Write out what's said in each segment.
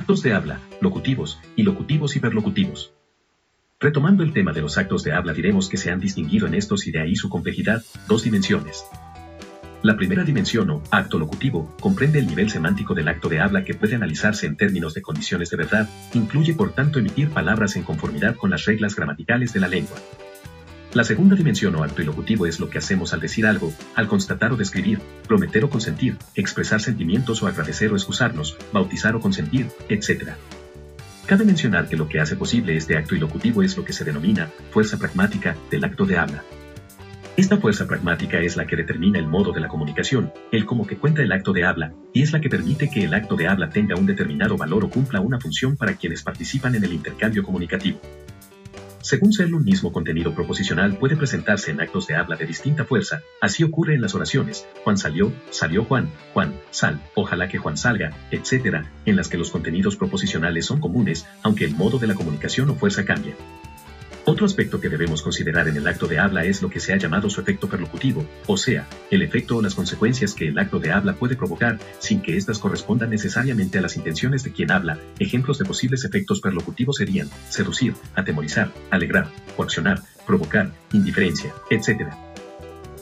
Actos de habla, locutivos, y locutivos hiperlocutivos. Retomando el tema de los actos de habla diremos que se han distinguido en estos y de ahí su complejidad, dos dimensiones. La primera dimensión o acto locutivo comprende el nivel semántico del acto de habla que puede analizarse en términos de condiciones de verdad, incluye por tanto emitir palabras en conformidad con las reglas gramaticales de la lengua. La segunda dimensión o acto ilocutivo es lo que hacemos al decir algo, al constatar o describir, prometer o consentir, expresar sentimientos o agradecer o excusarnos, bautizar o consentir, etc. Cabe mencionar que lo que hace posible este acto ilocutivo es lo que se denomina fuerza pragmática del acto de habla. Esta fuerza pragmática es la que determina el modo de la comunicación, el cómo que cuenta el acto de habla, y es la que permite que el acto de habla tenga un determinado valor o cumpla una función para quienes participan en el intercambio comunicativo. Según ser un mismo contenido proposicional puede presentarse en actos de habla de distinta fuerza, así ocurre en las oraciones, Juan salió, salió Juan, Juan, sal, ojalá que Juan salga, etc., en las que los contenidos proposicionales son comunes, aunque el modo de la comunicación o fuerza cambia. Otro aspecto que debemos considerar en el acto de habla es lo que se ha llamado su efecto perlocutivo, o sea, el efecto o las consecuencias que el acto de habla puede provocar sin que éstas correspondan necesariamente a las intenciones de quien habla. Ejemplos de posibles efectos perlocutivos serían seducir, atemorizar, alegrar, coaccionar, provocar, indiferencia, etc.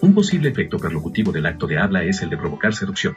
Un posible efecto perlocutivo del acto de habla es el de provocar seducción.